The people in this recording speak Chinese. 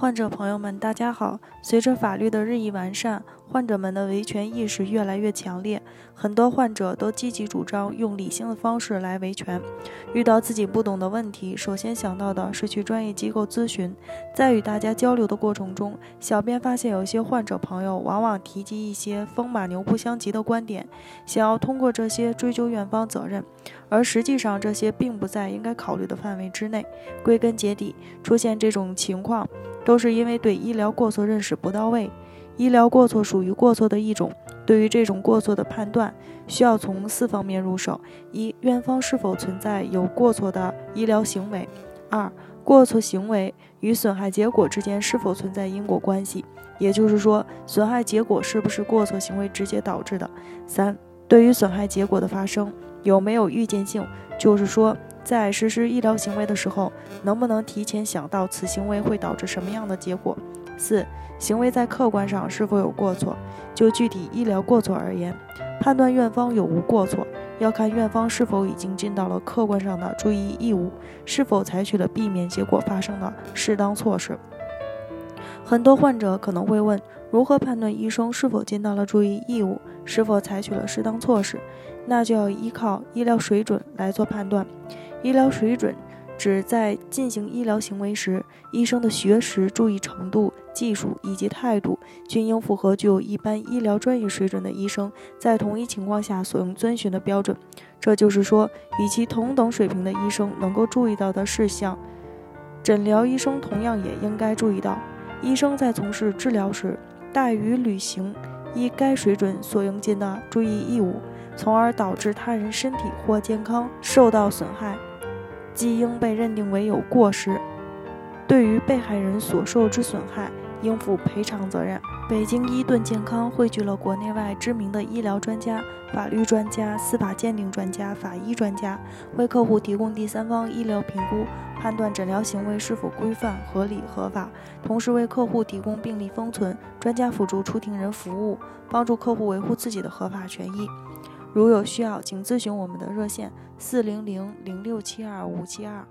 患者朋友们，大家好。随着法律的日益完善，患者们的维权意识越来越强烈，很多患者都积极主张用理性的方式来维权。遇到自己不懂的问题，首先想到的是去专业机构咨询。在与大家交流的过程中，小编发现有些患者朋友往往提及一些风马牛不相及的观点，想要通过这些追究院方责任，而实际上这些并不在应该考虑的范围之内。归根结底，出现这种情况。都是因为对医疗过错认识不到位，医疗过错属于过错的一种。对于这种过错的判断，需要从四方面入手：一、院方是否存在有过错的医疗行为；二、过错行为与损害结果之间是否存在因果关系，也就是说，损害结果是不是过错行为直接导致的；三、对于损害结果的发生有没有预见性，就是说。在实施医疗行为的时候，能不能提前想到此行为会导致什么样的结果？四、行为在客观上是否有过错？就具体医疗过错而言，判断院方有无过错，要看院方是否已经尽到了客观上的注意义务，是否采取了避免结果发生的适当措施。很多患者可能会问，如何判断医生是否尽到了注意义务，是否采取了适当措施？那就要依靠医疗水准来做判断。医疗水准指在进行医疗行为时，医生的学识、注意程度、技术以及态度均应符合具有一般医疗专业水准的医生在同一情况下所应遵循的标准。这就是说，与其同等水平的医生能够注意到的事项，诊疗医生同样也应该注意到。医生在从事治疗时，怠于履行依该水准所应尽的注意义务，从而导致他人身体或健康受到损害。即应被认定为有过失，对于被害人所受之损害，应负赔偿责任。北京伊顿健康汇聚了国内外知名的医疗专家、法律专家、司法鉴定专家、法医专家，为客户提供第三方医疗评估，判断诊疗行为是否规范、合理、合法，同时为客户提供病历封存、专家辅助出庭人服务，帮助客户维护自己的合法权益。如有需要，请咨询我们的热线：四零零零六七二五七二。